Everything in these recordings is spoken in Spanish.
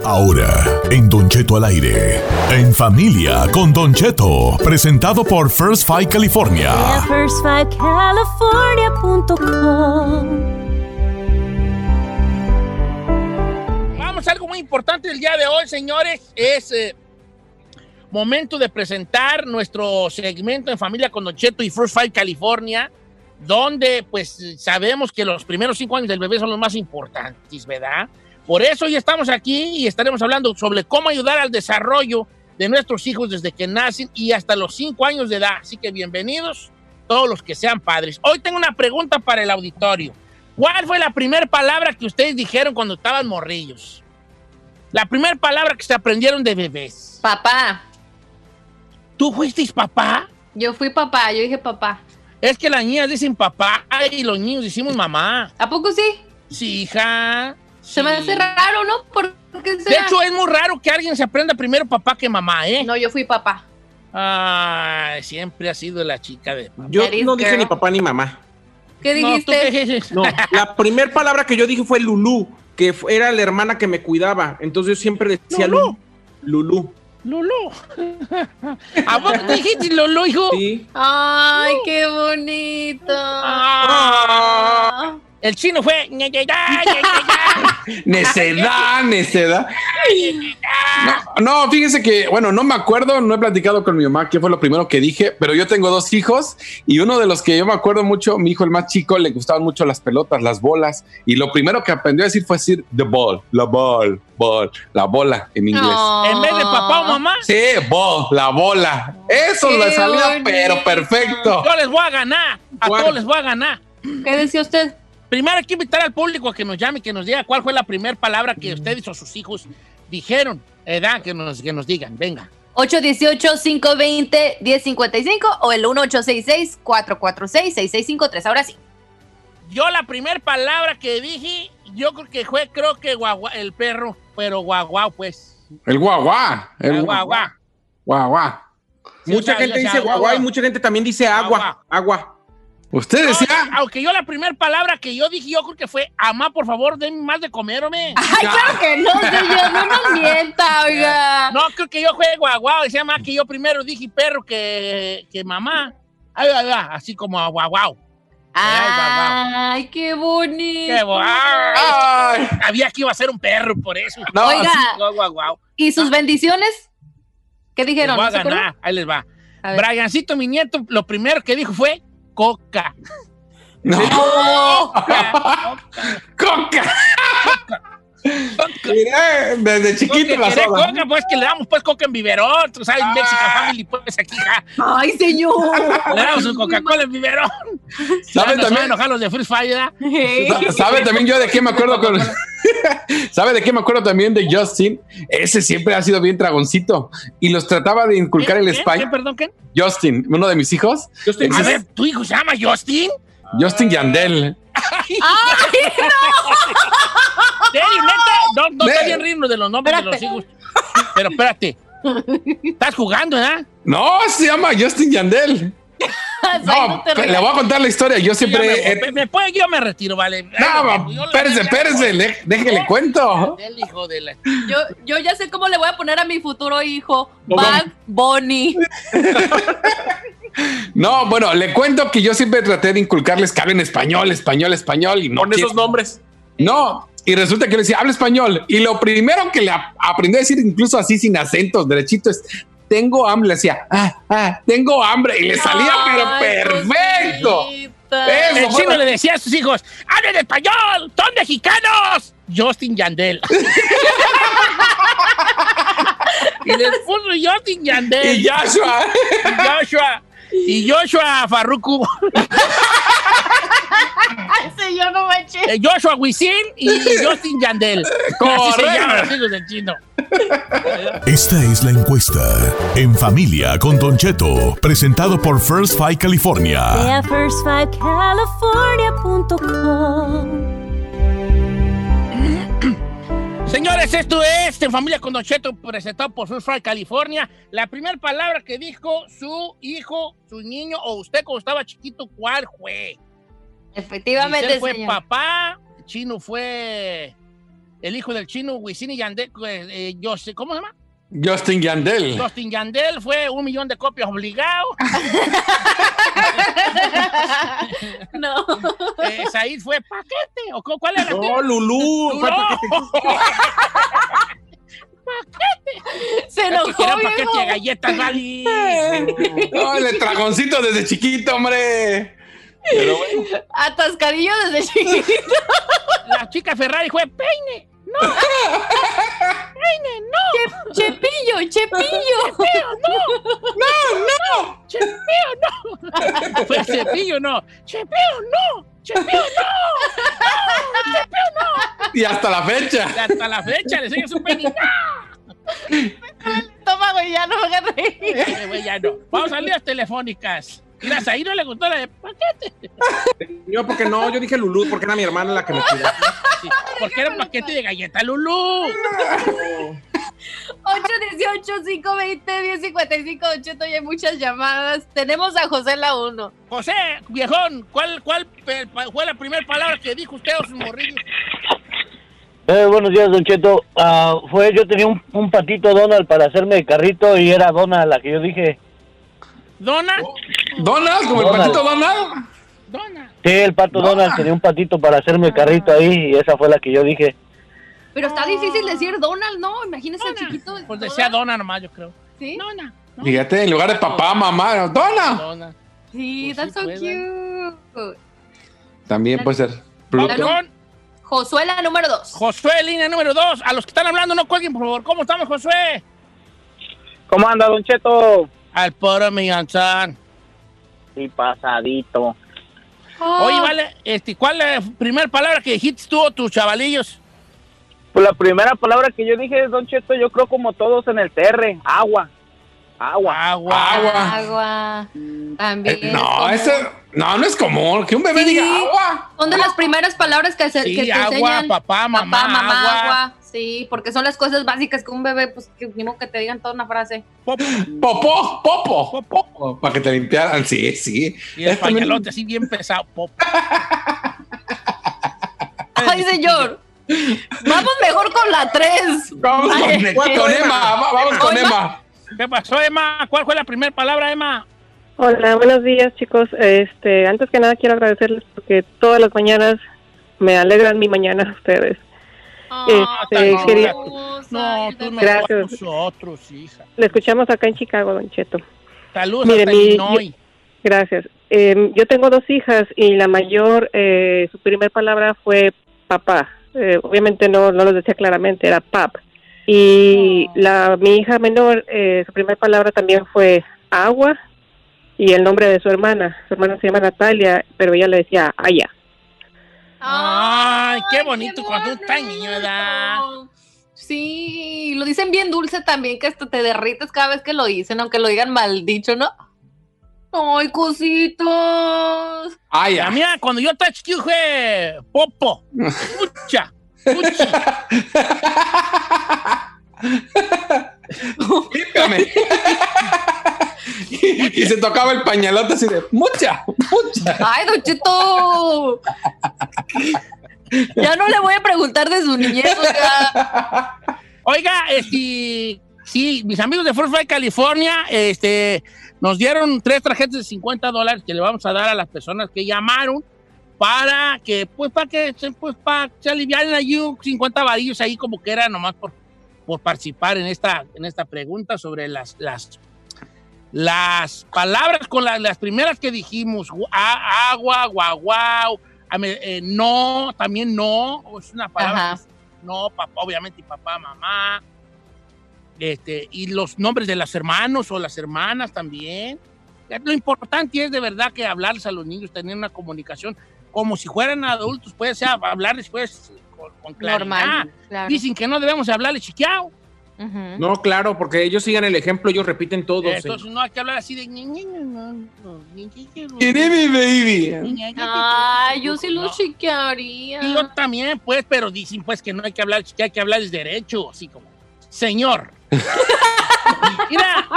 Ahora, en Don Cheto al aire. En familia con Don Cheto. Presentado por First Five California. Vamos a algo muy importante el día de hoy, señores. Es eh, momento de presentar nuestro segmento en familia con Don Cheto y First Five California. Donde, pues, sabemos que los primeros cinco años del bebé son los más importantes, ¿verdad? Por eso hoy estamos aquí y estaremos hablando sobre cómo ayudar al desarrollo de nuestros hijos desde que nacen y hasta los cinco años de edad. Así que bienvenidos todos los que sean padres. Hoy tengo una pregunta para el auditorio. ¿Cuál fue la primera palabra que ustedes dijeron cuando estaban morrillos? La primera palabra que se aprendieron de bebés. Papá. ¿Tú fuiste papá? Yo fui papá, yo dije papá. Es que las niñas dicen papá y los niños decimos mamá. ¿A poco sí? Sí, hija. Se me hace raro, ¿no? ¿Por qué De hecho, es muy raro que alguien se aprenda primero papá que mamá, ¿eh? No, yo fui papá. Ay, siempre ha sido la chica de papá. Yo no dije girl. ni papá ni mamá. ¿Qué No, ¿tú dijiste? dices? No, la primera palabra que yo dije fue Lulú, que era la hermana que me cuidaba. Entonces yo siempre decía Lulú. Lulú. Lulú. Lulú. ¿A vos te dijiste Lulú, hijo? Sí. Ay, qué bonito. Ah. El chino fue. Necedad, necedad. No, no, fíjese que, bueno, no me acuerdo, no he platicado con mi mamá qué fue lo primero que dije, pero yo tengo dos hijos y uno de los que yo me acuerdo mucho, mi hijo el más chico, le gustaban mucho las pelotas, las bolas, y lo primero que aprendió a decir fue decir the ball, la ball, ball, la bola en inglés. En vez de papá o mamá, Sí, ball, la bola. Eso Qué le bonito. pero perfecto. yo les voy a ganar. A todos les voy a ganar. ¿Qué decía usted? Primero hay que invitar al público a que nos llame, que nos diga cuál fue la primera palabra que ustedes o sus hijos dijeron. Edad, que nos, que nos digan. Venga. 818-520-1055 o el 1866-446-6653. Ahora sí. Yo la primera palabra que dije, yo creo que fue, creo que guagua, el perro, pero guaguau, pues. El guagua, el El guagua, guagua. guagua. Sí, mucha gente o sea, dice guagua. guagua y mucha gente también dice agua. Guagua. Agua. Usted No, decía, aunque yo la primera palabra que yo dije, yo creo que fue, amá, por favor, denme más de comer, hombre. Ay, claro que no, señor. No nos mienta, oiga. No, creo que yo fue guaguau, decía más que yo primero dije perro que, que mamá. Ahí va, ahí va, así como a guaguau. Ay, qué bonito. Qué guau. Ay. Sabía que iba a ser un perro, por eso. No, Oiga. Guau, guau, guau. ¿Y sus bendiciones? ¿Qué Les dijeron? voy a ganar, ahí les va. Briancito, mi nieto, lo primero que dijo fue coca. no. Coca. Coca. Coca. Mira, desde chiquito la ¿querés soda. coca, pues que le damos pues coca en biberón, tú sabes, Ah. Mexican Family, pues aquí, ja. Ay, señor. Le damos un Coca-Cola en biberón. ¿Sabe Ya nos van a también? enojar los de Free Fire, ¿Sabe también yo de qué me acuerdo con... ¿Sabe de qué me acuerdo también de Justin? Ese siempre ha sido bien dragoncito y los trataba de inculcar el español. Perdón, ¿quién? Justin, uno de mis hijos, estoy A ver, ¿tu hijo se llama Justin? Justin Yandel. ¿Serio, neta? No, no está bien riendo de los nombres de los Espérate. hijos. Pero espérate. Estás jugando, ¿verdad? No, se llama Justin Yandel. No, le voy a contar la historia. Yo me, siempre... me, me yo me retiro, vale. No, Yo espérese, le- déjele cuento. El hijo de la... Yo, yo ya sé cómo le voy a poner a mi futuro hijo. Bad Bunny. No, bueno, le cuento que yo siempre traté de inculcarles que hablen español, español, español y no con esos nombres. No, y resulta que le decía, habla español. Y lo primero que le ap- aprendí a decir, incluso así sin acentos, derechito, es, tengo hambre. Le decía, ah, ah, tengo hambre. Y le salía, pero perfecto. Eso El chino le decía a sus hijos, ¡hablen español! ¡Son mexicanos! Justin Yandel. y les puso Justin Yandel. Y Joshua. Y Joshua. Y Joshua Farruku. Ese yo no manché. Eh, Joshua Wisin y Justin Yandel. Así se Correcto. llaman los hijos del chino. Esta es la encuesta. En familia con Don Cheto. Presentado por First Five California. Yeah, first5california.com. Señores, esto es En Familia con Don Cheto, presentado por First Fry California. La primera palabra que dijo su hijo, su niño o usted cuando estaba chiquito, ¿cuál fue? Efectivamente, Giselle fue señor. papá, Chino fue el hijo del chino, Wisin y Yandel, eh, eh, yo sé, ¿cómo se llama? Justin Yandel. Justin Yandel fue un millón de copias obligado. No. Eh, Said fue paquete. ¿O cu- cuál era? No, Lulú. ¿cuál No. paquete? Se Es que enojó, era paquete de galletas, Gali. No, el dragoncito desde chiquito, hombre. Pero bueno. Atascadillo desde chiquito. La chica Ferrari fue peine. No. peine, no. Chepillo, chepillo. Chepeo, no. Fue cepillo, no. Chepeo, no. Chepeo, no. Y hasta la fecha. Y hasta la fecha le enseña su peine. Toma, güey, ya no me hagas reír. Güey, ya no. Vamos a líneas telefónicas. Mira, a Said no le gustó la de paquete. Yo porque no, yo dije Lulú porque era mi hermana la que me cuidaba. Sí, porque era un paquete de galleta Lulú. 818-520-1055, Cheto, y hay muchas llamadas. Tenemos a José la 1. José, viejón, ¿cuál, cuál fue la primera palabra que dijo usted o sus morrillos? Eh, buenos días, Don Cheto. Ah, fue, yo tenía un, un patito Donald para hacerme el carrito y era Donald la que yo dije. Dona, Donald, como el Donald. patito Donald. Dona. Sí, el pato Donald. Donald tenía un patito para hacerme el carrito ahí y esa fue la que yo dije. Pero está difícil decir Donald, ¿no? Imagínese el chiquito. Pues decía Dona nomás, yo creo. ¿Sí? Dona. no, Fíjate, en lugar de papá, mamá, Donald. Dona. Sí, Pues that's sí, so cute. También puede ser. Con Josué la número 2. Josué, línea número dos. A los que están hablando, no cuelguen, por favor. ¿Cómo estamos, Josué? ¿Cómo anda, Don Cheto? Al poro Millonzán. Sí, pasadito. Oye, vale, este, ¿cuál es la primera palabra que dijiste tú o tus chavalillos? Pues la primera palabra que yo dije, Don Cheto, yo creo como todos en el TR, agua. Agua. Agua. Agua. Agua. También. Eh, no, común. eso no, no es común. Que un bebé Sí. diga agua. Son de las primeras palabras que, se, Sí, que te agua, enseñan. papá, mamá, Papá, mamá, agua. agua. Sí, porque son las cosas básicas que un bebé, pues, que mismo que te digan toda una frase. Pop. Popó, popo, popo. Para que te limpiaran. Sí, sí. Y el pañalote así bien pesado. Pop. Ay, señor. Vamos mejor con la 3. Vamos con, Emma. va- Vamos con. Emma. ¿Qué pasó, Emma? ¿Cuál fue la primera palabra, Emma? Hola, buenos días chicos. Este, antes que nada quiero agradecerles porque todas las mañanas me alegran mi mañana ustedes. Este, no, quería- No, tú no Gracias. nosotros, hija. Escuchamos acá en Chicago, Don Cheto. Saludos Mire, hasta mi- Illinois. Gracias. Eh, yo tengo dos hijas y la mayor, eh, su primera palabra fue papá. Eh, obviamente no, no lo decía claramente, era pap. Y la mi hija menor, eh, su primera palabra también fue agua y el nombre de su hermana. Su hermana se llama Natalia, pero ella le decía Aya. Ay, qué bonito cuando está niño, ¿verdad? Sí, lo dicen bien dulce también, que hasta te derrites cada vez que lo dicen, aunque lo digan mal dicho, ¿no? Ay, cositos. Ay, La ya. mía, cuando yo estaba chiquillo, fue Popo. Pucha. Pucha. Límpiame. y, y se tocaba el pañalote así de mucha, mucha. Ay, Don Cheto. Ya no le voy a preguntar de su niñez, oiga. Oiga, este, sí, mis amigos de Flight California, este, nos dieron tres tarjetas de 50 dólares que le vamos a dar a las personas que llamaron para que, pues, para que, se- pues, para que se aliviaran allí un 50 varillos ahí como que era nomás por, por participar en esta, en esta pregunta sobre las, las, las palabras con la- las primeras que dijimos, agua, guau, guau, eh, no, también no, es una palabra Ajá. no, papá, obviamente, y papá, mamá. Este, y los nombres de los hermanos o las hermanas también. Lo importante es de verdad que hablarles a los niños, tener una comunicación como si fueran adultos, puede ser hablarles pues con, con claridad. Normal. Claro. Dicen que no debemos hablarles chiqueado. Ujú. No, claro, porque ellos sigan el ejemplo, ellos repiten todo. Entonces no hay que hablar así de... "Ñe, Ñe, Ñe, no, no, no, Tiene mi baby. Ay, yo sí no. lo chiquearía. Y yo también, pues, pero dicen pues que no hay que hablar, que hay que hablar de derecho, así como, señor. Mira,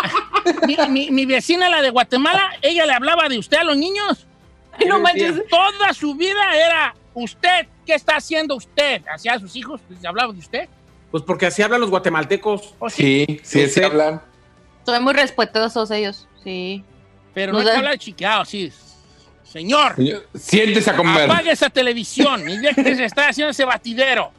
mi, mi- mi vecina, la de Guatemala, ella le hablaba de usted a los niños. Ay, no manches. Toda su vida era ¿usted qué está haciendo usted hacia sus hijos? ¿Les hablaba de usted? Pues porque así hablan los guatemaltecos. ¿O sí? Sí, sí, sí Sí. hablan. Son muy respetuosos ellos, sí. Pero no No hay que hablar de chiqueado, sí. Señor, Siéntese a comer. apague esa televisión y deje que se está haciendo ese batidero.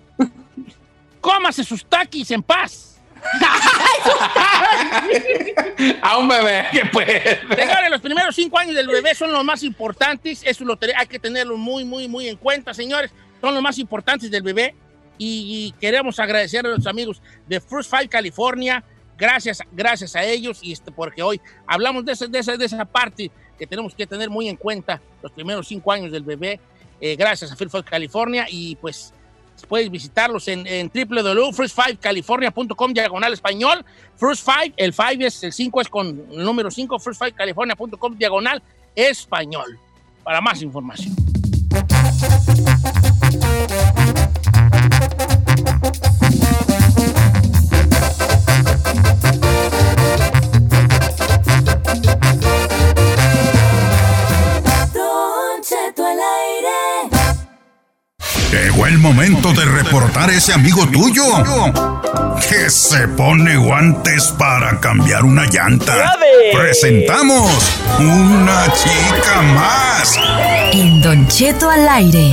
Cómase sus taquis en paz. A un bebé que puede. Señores, los primeros cinco años del bebé son los más importantes. Eso lo hay que tenerlo muy, muy, muy en cuenta, señores. Son los más importantes del bebé. Y, y queremos agradecer a nuestros amigos de First Five California. Gracias, gracias a ellos. Y este, porque hoy hablamos de esa, de, esa, de esa parte que tenemos que tener muy en cuenta los primeros cinco años del bebé. eh, gracias a First Five California. Y pues puedes visitarlos en, en www.first5california.com diagonal español. First Five, el 5 es, el 5 es con el número 5, first5california.com diagonal español. Para más información. Momento de reportar ese amigo tuyo que se pone guantes para cambiar una llanta. Presentamos una chica más. En Don Cheto al aire.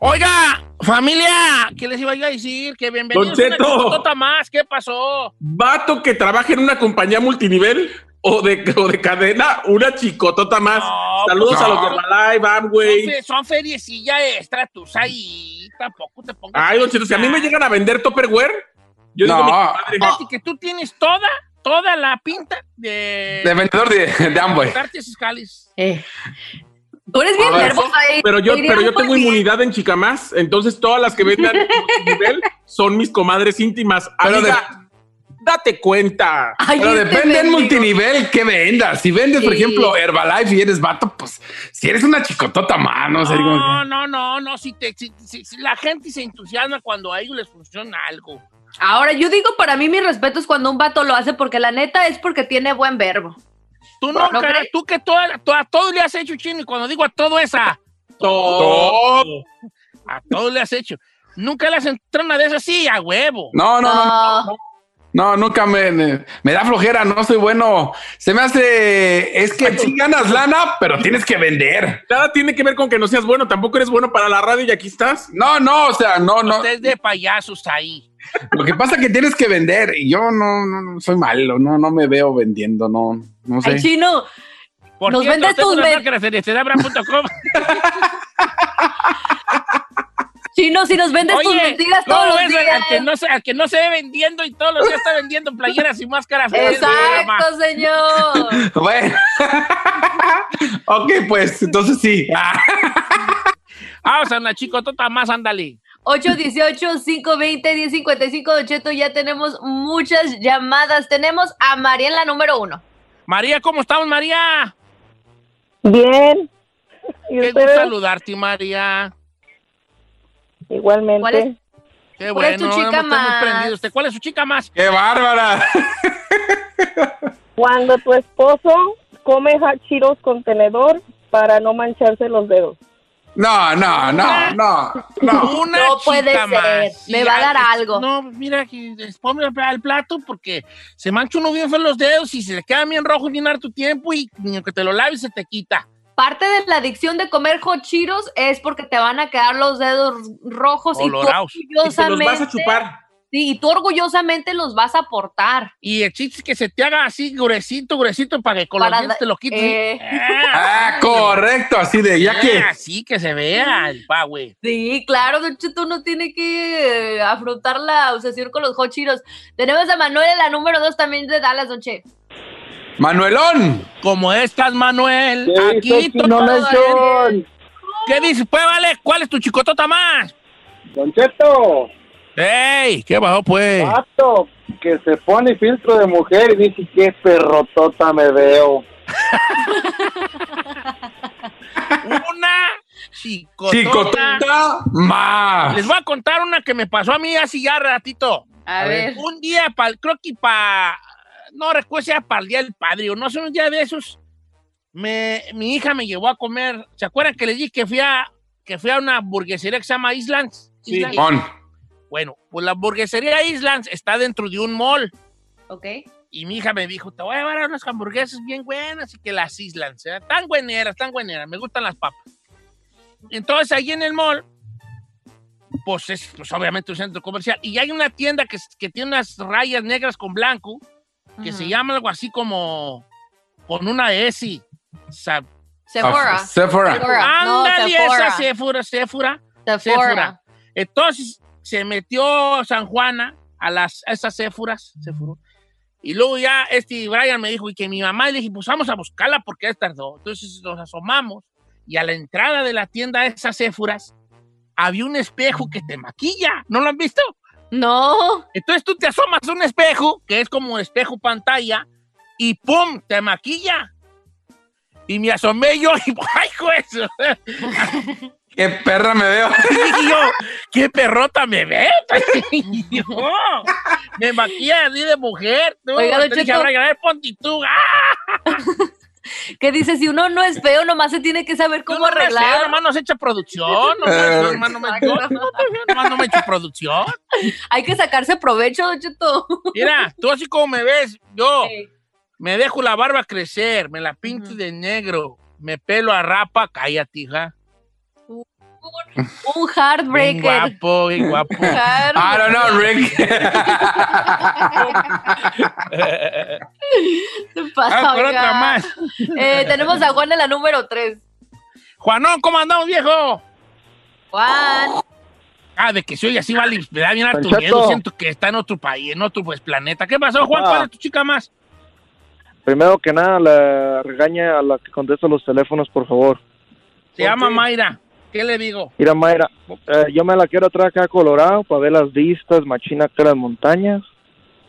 Oiga, familia, ¿qué les iba yo a decir? Que bienvenidos Don a una Cheto. más. ¿Qué pasó? Vato que trabaja en una compañía multinivel o de, o de cadena, una chicotota más. No, Saludos pues a los de Balay, Bam, Son, güey. fe- son feriecilla extra, tú ahí. Tampoco te pongas. Ay, Don Cheto, si a mí me llegan a vender Tupperware, yo digo, No. mi compadre, Fíjate que tú tienes toda, toda la pinta de... De vendedor de, de Amway. Eh. Tú eres bien ver, nervosa ahí. pero yo, pero yo tengo bien. inmunidad en Chicamás, entonces todas las que vendan en multinivel son mis comadres íntimas. Pero Amiga, date cuenta. Ay, Pero este depende del multinivel que vendas. Si vendes, por ejemplo, Herbalife y eres vato, pues si eres una chicotota mano, como No, no, no, no. Si, te, si, si- si la gente se entusiasma cuando a ellos les funciona algo. Ahora, yo digo, para mí mi respeto es cuando un vato lo hace porque la neta es porque tiene buen verbo. Tú no, ¿No cara, crees? tú que toda- to- a todo le has hecho chino. Y cuando digo a todo esa, Todo. a todo le has hecho. Nunca le has entrado una de esas, sí, a huevo. No, no, no, no, No. No, nunca me, me, me da flojera, no soy bueno. Se me hace, es que sí ganas lana, pero tienes que vender. Nada tiene que ver con que no seas bueno, tampoco eres bueno para la radio y aquí estás. No, no, o sea, no, no. Ustedes de payasos ahí. Lo que pasa es que tienes que vender y yo no, no, no soy malo, no, no me veo vendiendo, no, no sé. Ay, chino. Por Nos cierto, vendes tengo tus una Chino, si nos vendes tus Oye, mentiras ¿cómo todos los ves días. al que, no se, al que no se ve vendiendo y todos los días está vendiendo playeras y máscaras? Exacto, señor. Bueno. ok, pues entonces sí. Vamos a una chicotota más, ándale. 818-520-1055, Don Cheto, ya tenemos muchas llamadas. Tenemos a María en la número uno. María, ¿cómo estamos, María? Bien. ¿Y Qué gusto saludarte, María. Igualmente. ¿Cuál es? Qué ¿Cuál es bueno, tu chica más? prendidos. ¿Usted ¿Cuál es su chica más? ¡Qué bárbara! Cuando tu esposo come hachiros con tenedor para no mancharse los dedos. No, no, no, no, no. Una No puede chica ser. más. Me va a dar algo. No, mira, que ponme al plato porque se mancha uno bien feo los dedos y se le queda bien rojo bien harto tiempo y ni aunque te lo laves se te quita. Parte de la adicción de comer hot Cheetos es porque te van a quedar los dedos rojos Colorados. y Y tú te los orgullosamente, vas a chupar. sí, y tú orgullosamente los vas a aportar. Y el chiste es que se te haga así gruesito, gruesito para que con los Para dientes da- te lo quites. eh. Ah, correcto, así de ya que. Así que se vea el pa, güey. Sí, claro, Don Cheto, uno tiene que eh, afrontar la obsesión con los hot Cheetos. Tenemos a Manuel la número dos también de Dallas, Don Che. Manuelón. Como estás, Manuel. ¿Qué Aquí Nation? ¿Qué dices? Pues vale, ¿cuál es tu chicotota más? Don Cheto, ¡Ey! ¿Qué bajó, pues? vato, que se pone filtro de mujer y dice qué perrotota me veo. Una chicotota. Chicotota más. Les voy a contar una que me pasó a mí hace ya ratito. A ver. Un día, pa, creo que para no recuerdo si era para el día del padre o no sé, un día de esos, me, mi hija me llevó a comer. ¿Se acuerdan que le dije que fui a, que fui a una hamburguesería que se llama Islands? Islands. On. Bueno, pues la hamburguesería Islands está dentro de un mall. Ok. Y mi hija me dijo, te voy a llevar a unas hamburguesas bien buenas y que las Islands, ¿eh? tan bueneras, tan bueneras, me gustan las papas. Entonces ahí en el mall, pues es pues, obviamente un centro comercial, y hay una tienda que, que tiene unas rayas negras con blanco, que se llama algo así como, con una S. Sa- Sephora. Sephora. Sephora. Ándale, Sephora. esa Sephora, Sephora. Sephora. Sephora. Entonces se metió San Juana a, las, a esas Sephoras. Sephora. Y luego ya este Brian me dijo y que mi mamá, le dije, pues vamos a buscarla porque ya tardó. Entonces nos asomamos y a la entrada de la tienda de esas Sephoras había un espejo que te maquilla. ¿No lo han visto? No. Entonces tú te asomas a un espejo, que es como espejo pantalla, y ¡pum! te maquilla. Y me asomé yo y ¡ay, eso! Qué perra me veo. Y yo, ¡qué perrota me ve! Y yo, me maquilla así de mujer. Tú. Oiga, don Te dije, Cheto. "Brian, a ver, ponte tú. ¡Ah! Que dice, si uno no es feo, nomás se tiene que saber cómo No, no me sé, arreglar. nomás nos echa producción. Nomás, nomás no me, yo, nomás no me echo producción. Hay que sacarse provecho, Don Cheto. Mira, tú así como me ves, yo Sí. me dejo la barba crecer, me la pinto de negro, me pelo a rapa, cállate, hija. Un Bien heartbreaker. guapo, bien guapo. Heartbreaker. I don't know, Rick. Se pasa, Ah, otra más. Eh, tenemos a Juan en la número 3. Juanón, ¿cómo andamos, viejo? Juan. Ah, de que soy así, vale, me da bien harto miedo, siento que está en otro país, en otro pues, planeta. ¿Qué pasó, Juan? Ah. ¿Cuál es tu chica más? Primero que nada, le regaña a la que contesta los teléfonos, por favor. Se llama Mayra. ¿Qué le digo? Mira, Mayra, eh, yo me la quiero traer acá a Colorado para ver las vistas, machina acá las montañas.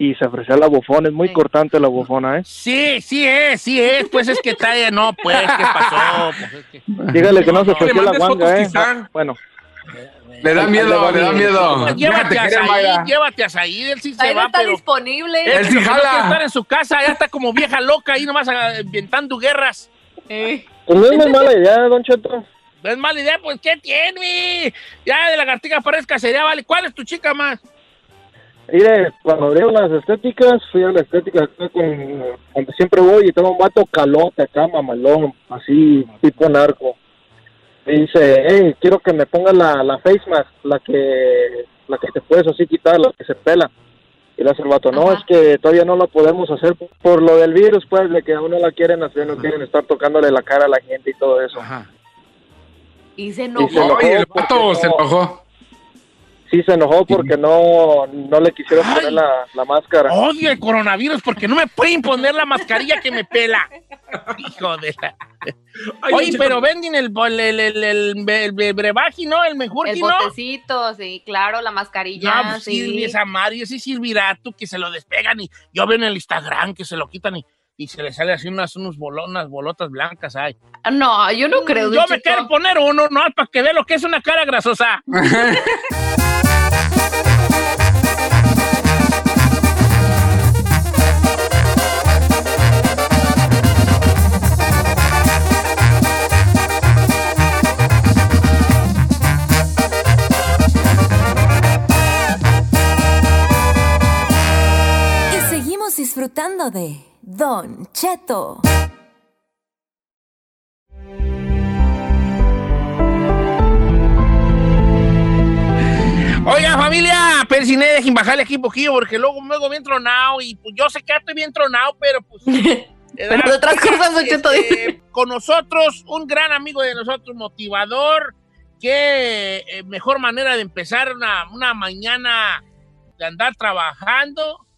Y se ofrece la bufona, es muy Sí. cortante la bufona, ¿eh? Sí, sí es, sí es. Pues es que está, no, pues, ¿qué pasó? Pues es que... Dígale que no se No, le ofreció la guanga, ¿eh? quizá. Bueno, Le da miedo, le da miedo. Llévate a. Said, llévate a Said, él sí se Ahí no va, está pero... disponible. Él sí jala. quiere estar en su casa, ya está como vieja loca ahí nomás ah, inventando guerras. Eh, pues no es muy mala idea, Don Cheto. Es mala idea, pues, ¿qué tiene? Ya de la lagartija parezca sería, vale. ¿Cuál es tu chica más? Mire, cuando abrieron las estéticas, fui a la estética acá con, donde siempre voy y tengo un vato calote acá, mamalón, así, tipo narco. Me dice, hey, quiero que me pongas la, la face mask, la que, la que te puedes así quitar, la que se pela. Y le hace el vato, no, Ajá. es que todavía no la podemos hacer por lo del virus, pues, de que aún no la quieren hacer, no quieren estar tocándole la cara a la gente y todo eso. Ajá. Y se Y enojó. se enojó Oye, el vato se no- enojó. Sí, se enojó porque no, no le quisieron Ay. poner la, la máscara. Odio el coronavirus porque no me pueden poner la mascarilla que me pela. Hijo de la... Ay, Oye, pero venden el, el, el, el, el, el- el brebaje, ¿no? El mejor El ¿no? botecito, sí, claro, la mascarilla, No, pues sí. sirve esa Mario, ese silvirato que se lo despegan y yo veo en el Instagram que se lo quitan y, y se le sale así unas, unos bolo- unas bolotas blancas ahí. No, yo no creo. Yo me quiero poner uno, no, para que vea lo que es una cara grasosa. Y seguimos disfrutando de Don Cheto. Oiga, familia, persiné, dejen bajarle aquí un poquillo porque luego, luego bien tronado y pues yo sé que ya estoy bien tronado, pero pues... Pero de otras cosas, Don Cheto, Este, con nosotros, un gran amigo de nosotros, motivador, qué eh, mejor manera de empezar una, una mañana de andar trabajando.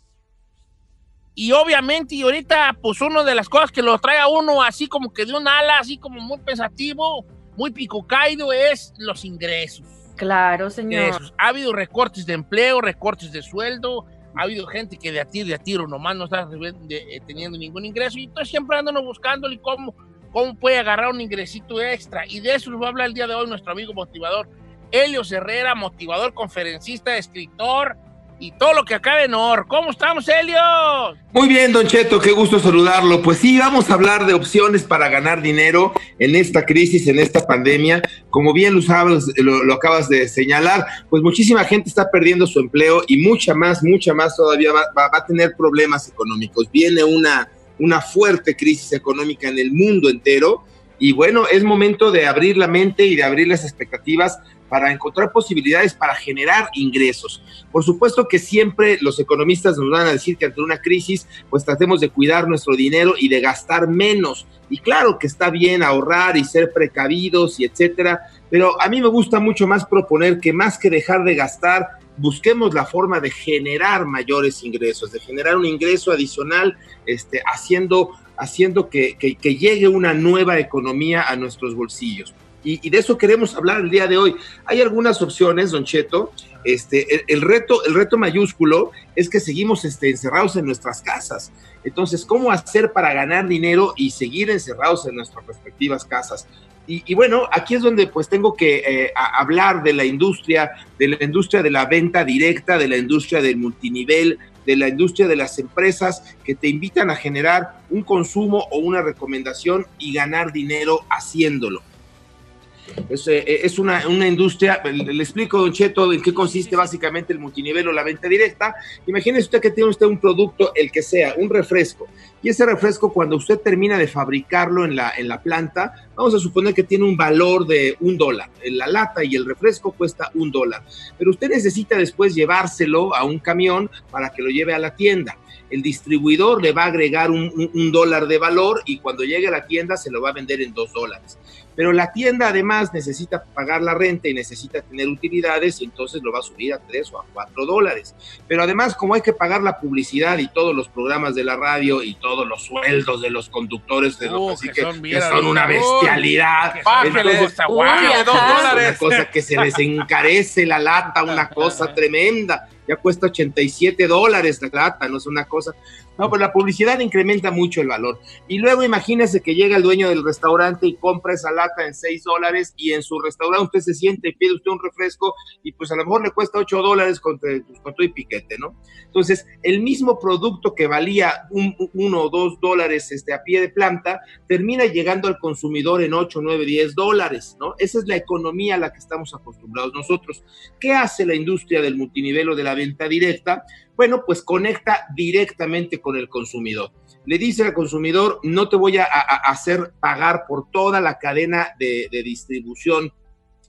Y obviamente, y ahorita, pues una de las cosas que lo trae a uno así como que de un ala, así como muy pensativo, muy picocaído, es los ingresos. Claro, señor. ingresos. Ha habido recortes de empleo, recortes de sueldo, ha habido gente que de a tiro, de a tiro nomás no está eh, teniendo ningún ingreso y entonces siempre andan buscándole cómo, cómo puede agarrar un ingresito extra. Y de eso nos va a hablar el día de hoy nuestro amigo motivador, Helios Herrera, motivador, conferencista, escritor y todo lo que acabe en or. ¿Cómo estamos, Helio? Muy bien, Don Cheto, qué gusto saludarlo. Pues sí, vamos a hablar de opciones para ganar dinero en esta crisis, en esta pandemia. Como bien lo, sabes, lo, lo acabas de señalar, pues muchísima gente está perdiendo su empleo y mucha más, mucha más todavía va, va- a tener problemas económicos. Viene una, una fuerte crisis económica en el mundo entero y bueno, es momento de abrir la mente y de abrir las expectativas para encontrar posibilidades para generar ingresos. Por supuesto que siempre los economistas nos van a decir que ante una crisis, pues tratemos de cuidar nuestro dinero y de gastar menos. Y claro que está bien ahorrar y ser precavidos y etcétera, pero a mí me gusta mucho más proponer que más que dejar de gastar, busquemos la forma de generar mayores ingresos, de generar un ingreso adicional, este, haciendo, haciendo que, que- que llegue una nueva economía a nuestros bolsillos. Y, de eso queremos hablar el día de hoy. Hay algunas opciones, Don Cheto. Este, el, reto, el reto mayúsculo es que seguimos este, encerrados en nuestras casas. Entonces, ¿cómo hacer para ganar dinero y seguir encerrados en nuestras respectivas casas? Y, bueno, aquí es donde pues tengo que eh, hablar de la industria, de la industria de la venta directa, de la industria del multinivel, de la industria de las empresas que te invitan a generar un consumo o una recomendación y ganar dinero haciéndolo. Es, eh, es una, una industria, le, le explico, Don Cheto, en qué consiste básicamente el multinivel o la venta directa. Imagínese usted que tiene usted un producto, el que sea, un refresco, y ese refresco cuando usted termina de fabricarlo en la, en la planta, vamos a suponer que tiene un valor de un dólar. La lata y el refresco cuesta un dólar, pero usted necesita después llevárselo a un camión para que lo lleve a la tienda. El distribuidor le va a agregar un, un- un dólar de valor y cuando llegue a la tienda se lo va a vender en dos dólares. Pero la tienda además necesita pagar la renta y necesita tener utilidades y entonces lo va a subir a tres o a cuatro dólares. Pero además, como hay que pagar la publicidad y todos los programas de la radio y todos los sueldos de los conductores, de los, Uh, así que que, son que son una bestialidad. Entonces, uy, dos dólares. Una cosa que se les encarece la lata, una cosa tremenda. Ya cuesta 87 dólares la lata, no es una cosa. No, pero la publicidad incrementa mucho el valor. Y luego imagínese que llega el dueño del restaurante y compra esa lata en 6 dólares y en su restaurante usted se siente y pide usted un refresco y pues a lo mejor le cuesta 8 dólares pues, con todo y piquete, ¿no? Entonces, el mismo producto que valía un, un- uno o dos dólares este, a pie de planta, termina llegando al consumidor en 8, 9, 10 dólares, ¿no? Esa es la economía a la que estamos acostumbrados nosotros. ¿Qué hace la industria del multinivel o de la venta directa? Bueno, pues conecta directamente con el consumidor. Le dice al consumidor, no te voy a, hacer pagar por toda la cadena de, de distribución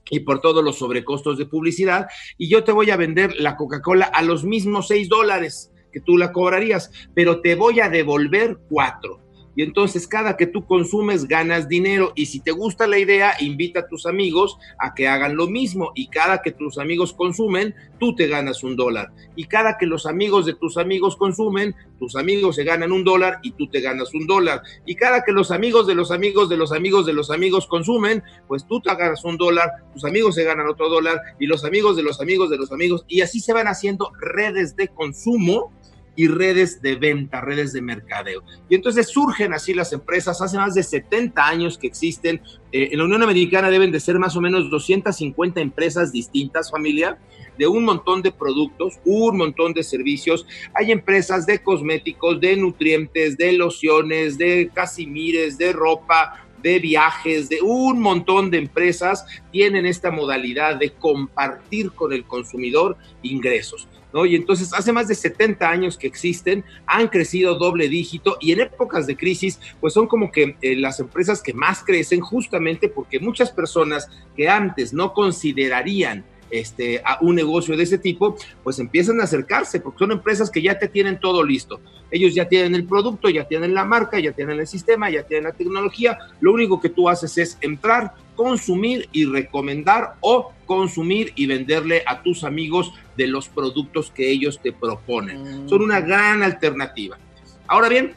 y por todos los sobrecostos de publicidad, y yo te voy a vender la Coca-Cola a los mismos 6 dólares que tú la cobrarías, pero te voy a devolver 4. Y entonces cada que tú consumes ganas dinero y si te gusta la idea, invita a tus amigos a que hagan lo mismo y cada que tus amigos consumen, tú te ganas un dólar. Y cada que los amigos de tus amigos consumen, tus amigos se ganan un dólar y tú te ganas un dólar. Y cada que los amigos de los amigos de los amigos de los amigos consumen, pues tú te ganas un dólar, tus amigos se ganan otro dólar y los amigos de los amigos de los amigos. Y así se van haciendo redes de consumo y redes de venta, redes de mercadeo. Y entonces surgen así las empresas, hace más de 70 años que existen, eh, en la Unión Americana deben de ser más o menos 250 empresas distintas, familia, de un montón de productos, un montón de servicios. Hay empresas de cosméticos, de nutrientes, de lociones, de casimires, de ropa, de viajes, de un montón de empresas tienen esta modalidad de compartir con el consumidor ingresos. Y entonces hace más de 70 años que existen, han crecido doble dígito y en épocas de crisis, pues son como que eh, las empresas que más crecen justamente porque muchas personas que antes no considerarían este, a un negocio de ese tipo, pues empiezan a acercarse, porque son empresas que ya te tienen todo listo. Ellos ya tienen el producto, ya tienen la marca, ya tienen el sistema, ya tienen la tecnología. Lo único que tú haces es entrar, consumir y recomendar o consumir y venderle a tus amigos de los productos que ellos te proponen. Son una gran alternativa. Ahora bien,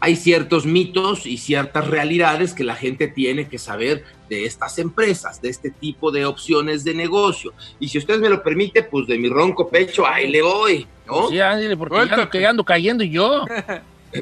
hay ciertos mitos y ciertas realidades que la gente tiene que saber de estas empresas, de este tipo de opciones de negocio. Y si usted me lo permite, pues de mi ronco pecho, ahí le voy, ¿no? Sí, ándale, porque ya ando, que ando cayendo yo.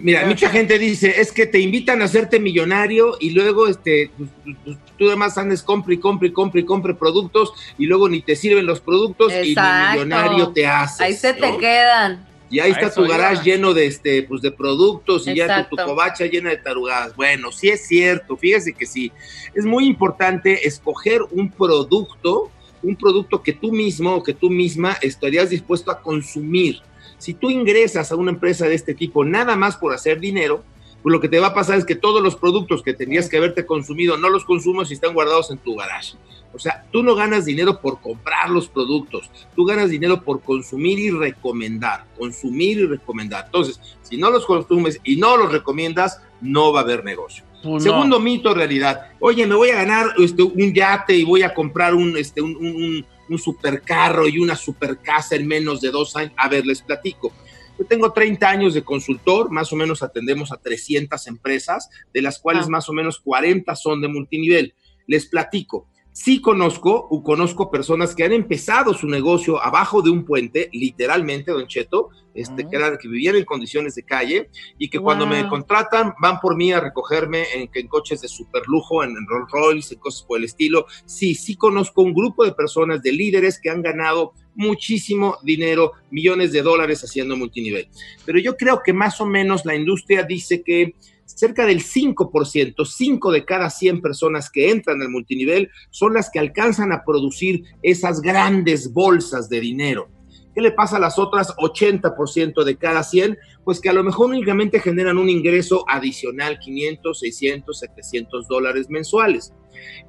Mira, mucha gente dice, es que te invitan a hacerte millonario y luego este, pues, pues, tú además andes compre y compre y compre y compre productos y luego ni te sirven los productos y ni millonario te haces. Ahí se te quedan. Y ahí A está tu garage lleno de este, pues de productos y ya tu, tu covacha llena de tarugadas. Bueno, sí es cierto, fíjese que sí. Es muy importante escoger un producto, un producto que tú mismo o que tú misma estarías dispuesto a consumir. Si tú ingresas a una empresa de este tipo nada más por hacer dinero, pues lo que te va a pasar es que todos los productos que tenías que haberte consumido no los consumas y están guardados en tu garage. O sea, tú no ganas dinero por comprar los productos, tú ganas dinero por consumir y recomendar, consumir y recomendar. Entonces, si no los consumes y no los recomiendas, no va a haber negocio. Pues no. Segundo mito, realidad. Oye, me voy a ganar este, un yate y voy a comprar un, este, un, un, un- un supercarro y una supercasa en menos de dos años. A ver, les platico. Yo tengo 30 años de consultor, más o menos atendemos a 300 empresas, de las cuales Ah. más o menos 40 son de multinivel. Les platico. Sí conozco, o conozco personas que han empezado su negocio abajo de un puente, literalmente, Don Cheto, este, Ah. que, eran- que vivían en condiciones de calle y que cuando me contratan van por mí a recogerme en, en coches de super lujo, en, en Rolls Royce, en cosas por el estilo. Sí, sí conozco un grupo de personas, de líderes que han ganado muchísimo dinero, millones de dólares haciendo multinivel. Pero yo creo que más o menos la industria dice que cerca del 5%, 5 de cada 100 personas que entran al multinivel son las que alcanzan a producir esas grandes bolsas de dinero. ¿Qué le pasa a las otras 80% de cada 100? Pues que a lo mejor únicamente generan un ingreso adicional, 500, 600, 700 dólares mensuales.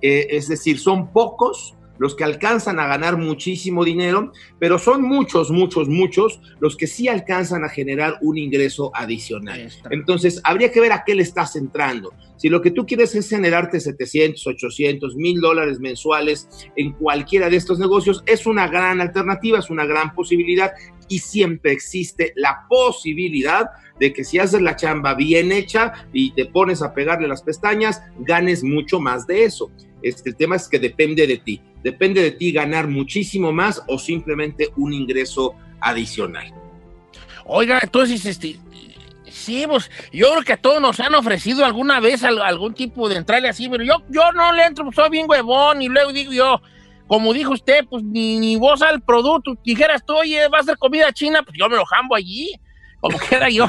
Eh, es decir, son pocos los que alcanzan a ganar muchísimo dinero, pero son muchos, muchos, muchos los que sí alcanzan a generar un ingreso adicional. Entonces, habría que ver a qué le estás entrando. Si lo que tú quieres es generarte 700, 800, 1000 dólares mensuales en cualquiera de estos negocios, es una gran alternativa, es una gran posibilidad y siempre existe la posibilidad de que si haces la chamba bien hecha y te pones a pegarle las pestañas, ganes mucho más de eso. Este, el tema es que depende de ti. Depende de ti ganar muchísimo más o simplemente un ingreso adicional. Oiga, entonces, este, sí, pues, yo creo que a todos nos han ofrecido alguna vez al- algún tipo de entrarle así, pero yo, yo no le entro, pues, soy bien huevón, y luego digo yo, como dijo usted, pues ni, ni vos al producto, dijeras tú, oye, va a ser comida china, pues yo me lo jambo allí, como quiera yo,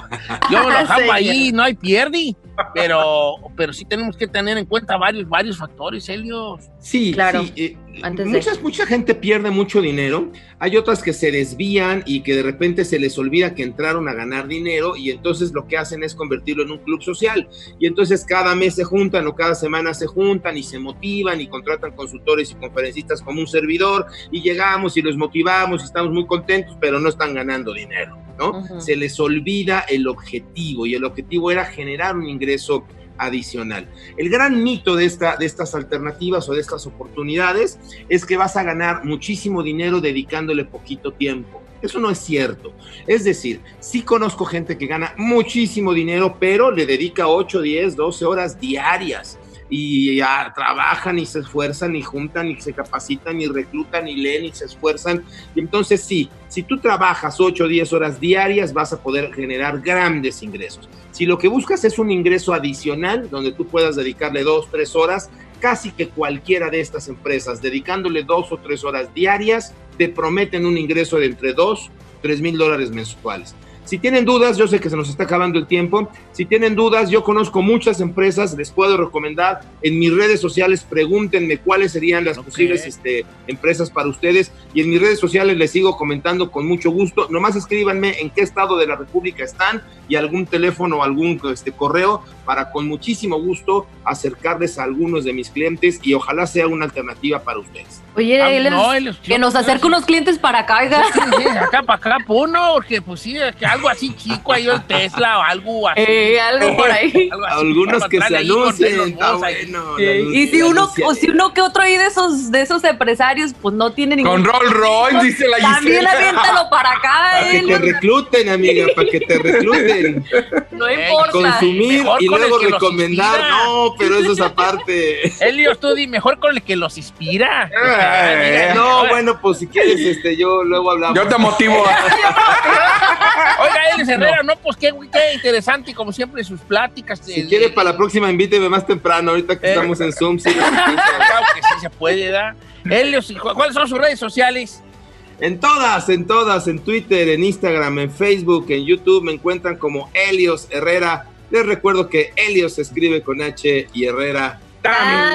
yo me lo jambo Señor. allí, no hay pierde, pero, pero sí tenemos que tener en cuenta varios, varios factores, Helios. Sí, Claro. sí, eh, Antes de- muchas, mucha gente pierde mucho dinero. Hay otras que se desvían y que de repente se les olvida que entraron a ganar dinero y entonces lo que hacen es convertirlo en un club social. Y entonces cada mes se juntan o cada semana se juntan y se motivan y contratan consultores y conferencistas como un servidor y llegamos y los motivamos y estamos muy contentos, pero no están ganando dinero, ¿no? Se les olvida el objetivo y el objetivo era generar un ingreso adicional. El gran mito de, esta, de estas alternativas o de estas oportunidades es que vas a ganar muchísimo dinero dedicándole poquito tiempo. Eso no es cierto. Es decir, sí conozco gente que gana muchísimo dinero, pero le dedica 8, 10, 12 horas diarias. Y ya trabajan y se esfuerzan y juntan y se capacitan y reclutan y leen y se esfuerzan. Y entonces sí, si tú trabajas 8 o 10 horas diarias vas a poder generar grandes ingresos. Si lo que buscas es un ingreso adicional donde tú puedas dedicarle 2, 3 horas, casi que cualquiera de estas empresas, dedicándole 2 o 3 horas diarias, te prometen un ingreso de entre 2, 3 mil dólares mensuales. Si tienen dudas, yo sé que se nos está acabando el tiempo. Si tienen dudas, yo conozco muchas empresas, les puedo recomendar en mis redes sociales, pregúntenme cuáles serían las posibles este, empresas para ustedes y en mis redes sociales les sigo comentando con mucho gusto. Nomás escríbanme en qué estado de la República están y algún teléfono o algún este, correo para con muchísimo gusto acercarles a algunos de mis clientes y ojalá sea una alternativa para ustedes. Oye, Ah, él no, es- él es- que nos acerque unos clientes para acá, oiga. Sí, sí, acá para acá, pues uno, porque pues sí, que algo así chico ahí el Tesla o algo así. Eh, algo por ahí. Algo así, Algunos que se con anuncien, bueno. Y si uno, o si uno que otro ahí de esos, de esos empresarios, pues no tiene ningún. Con Rolls Royce, dice la También Gisela. aviéntalo para acá, Para que él. te recluten, amiga, para que te recluten. No importa. Consumir Mejor y luego con el que recomendar. No, pero eso es aparte. Helios, tú di mejor con el que los inspira. Ah, mira, no, mira. bueno, pues si quieres, este, yo luego hablamos. Yo te motivo. Oiga, Helios Herrera, no, pues qué, qué interesante, y como siempre, sus pláticas. Si quiere, para la próxima invíteme más temprano, ahorita que Eh. estamos en Zoom. Sí, Claro que sí se puede, ¿da? Helios, ¿y cu- ¿cuáles son sus redes sociales? En todas, en todas, en Twitter, en Instagram, en Facebook, en YouTube, me encuentran como Helios Herrera. Les recuerdo que Helios se escribe con H y Herrera.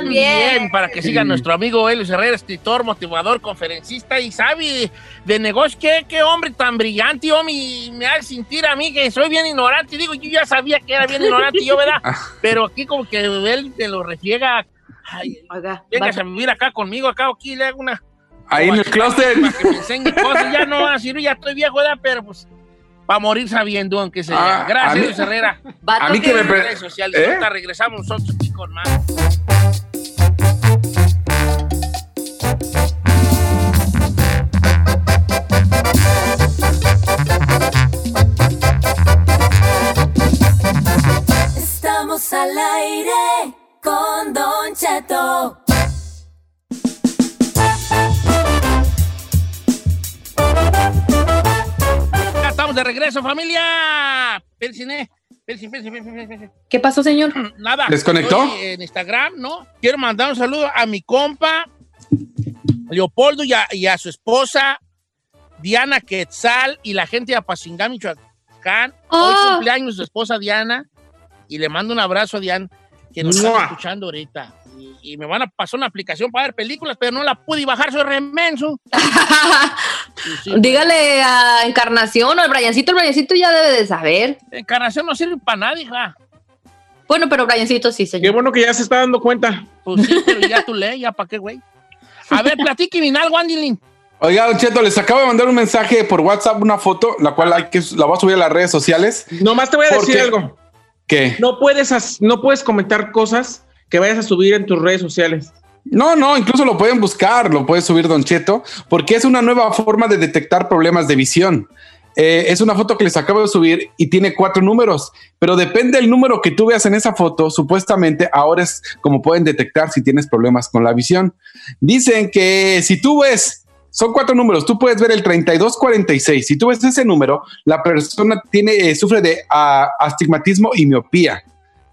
Bien, para que siga nuestro amigo Helios Herrera, escritor, motivador, conferencista y sabe de negocio. ¿Qué, qué hombre tan brillante, hombre, me hace sentir a mí que soy bien ignorante. Digo, yo ya sabía que era bien ignorante yo, ¿verdad? Pero aquí como que él me lo refriega. Ay, a vivir acá conmigo, acá aquí le hago una... Ahí en el closet. Para que me enseñe cosas. Ya no van a decir, ya estoy viejo, ¿verdad? Pero pues, para morir sabiendo aunque sea. Ah, Gracias, Herrera. a mí que me redes sociales. ¿Eh? Regresamos nosotros, chicos, más. Estamos de regreso, familia. Persin. ¿Qué pasó, señor? Nada. ¿Desconectó? estoy En Instagram, ¿no? Quiero mandar un saludo a mi compa Leopoldo y a, y a su esposa Diana Quetzal y la gente de Apacingán, Michoacán. Hoy Ah. cumpleaños su esposa Diana y le mando un abrazo a Diana que nos ¡Mua! está escuchando ahorita. Y, y me van a pasar una aplicación para ver películas, pero no la pude bajar, soy remenso. Sí, Dígale a Encarnación o al Briancito, el Briancito ya debe de saber. Encarnación no sirve para nada, hija. Bueno, pero Briancito sí, Qué señor. bueno que ya se está dando cuenta. Pues sí, pero ya tú lees, ya para qué, güey. A ver, platíqueme algo, Andilín. Oiga, Don Cheto, les acabo de mandar un mensaje por WhatsApp, una foto, la cual hay que, la voy a subir a las redes sociales. Nomás te voy a ¿Por decir qué? algo. ¿Qué? No puedes, no puedes comentar cosas que vayas a subir en tus redes sociales. No, no, incluso lo pueden buscar, lo puede subir Don Cheto, porque es una nueva forma de detectar problemas de visión. Eh, es una foto que les acabo de subir y tiene cuatro números, pero depende del número que tú veas en esa foto, supuestamente ahora es como pueden detectar si tienes problemas con la visión. Dicen que si tú ves, son cuatro números, tú puedes ver el 3246, si tú ves ese número, la persona tiene, eh, sufre de ah, astigmatismo y miopía.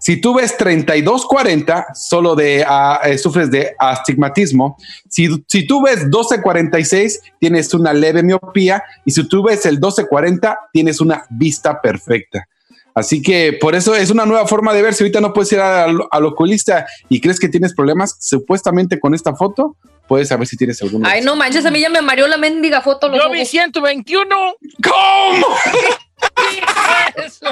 Si tú ves 3240, solo de ah, eh, sufres de astigmatismo. Si, si tú ves 1246, tienes una leve miopía. Y si tú ves el 1240, tienes una vista perfecta. Así que por eso es una nueva forma de ver. Si ahorita no puedes ir al, al oculista y crees que tienes problemas, supuestamente con esta foto puedes saber si tienes alguno. Ay, no manches, a mí ya me mareó la mendiga foto. los Yo vi 121. ¿Cómo? Eso.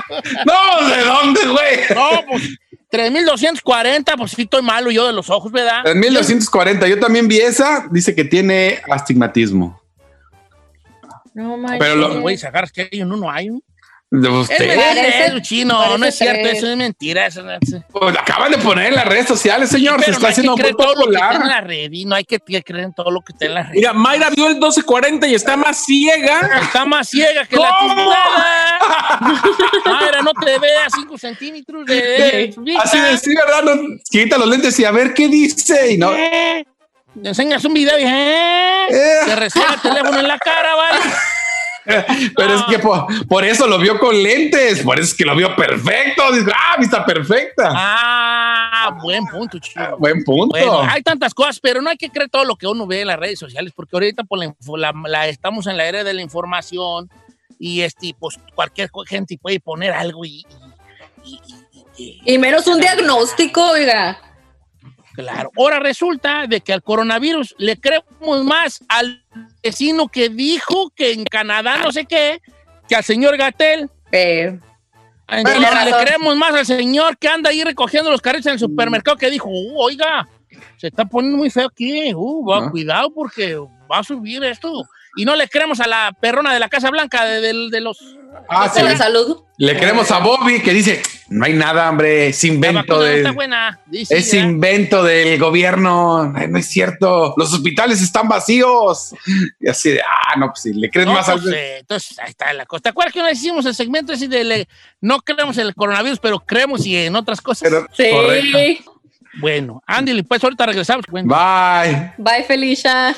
No, ¿de dónde, güey? No, pues 3240, pues sí estoy malo yo de los ojos, ¿verdad? En 1240, yo también vi esa, dice que tiene astigmatismo. No manches. Pero lo- Güey, sacar que hay uno, no hay. ¿no? De Es usted. mentira, eso, chino, parece no es cierto, tres. eso es mentira. Eso no es... Pues, acaban de poner en las redes sociales, señor. Pero se no está hay haciendo muy está en popular. la red y no hay que creer en todo lo que está en la red. Mira, Mayra vio el 1240 y está más ciega. Está más ciega que la ¿Cómo? chingada. Mayra, no te vea 5 centímetros de, de. Así de sí, ¿verdad? No, quita los lentes y a ver qué dice. Y no. Eh, enseñas un video y eh, Eh. te resuena el teléfono en la cara, ¿vale? Pero es que por, por eso lo vio con lentes. Por eso es que lo vio perfecto. Dice, ah, vista perfecta. Ah, buen punto, chido. Buen punto. Bueno, hay tantas cosas, pero no hay que creer todo lo que uno ve en las redes sociales, porque ahorita por la, info- la- la- estamos en la era de la información y este, pues cualquier gente puede poner algo y, y- y- y- y- Y menos un diagnóstico, oiga. Claro. Ahora resulta de que al coronavirus le creemos más al vecino que dijo que en Canadá no sé qué, que al señor Gatel. Eh, Entonces, le creemos más al señor que anda ahí recogiendo los carritos en el supermercado que dijo, "Uh, oiga, se está poniendo muy feo aquí, uh, va, Ah. cuidado porque va a subir esto. Y no le creemos a la perrona de la Casa Blanca de, los... Ah, sí. la salud. Le queremos a Bobby que dice, No hay nada, hombre. Es invento no de. está buena. dice, Es ¿verdad? invento del gobierno. Ay, no es cierto. Los hospitales están vacíos. Y así de, ah, no, pues si le crees No, más al. pues, eh, entonces, ahí está la cosa. ¿Te acuerdas que una vez hicimos el segmento ese de le- no creemos en el coronavirus, pero creemos y en otras cosas? Sí. Bueno, Andy, pues ahorita regresamos. Bueno. Bye. Bye, Felicia.